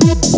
Boop.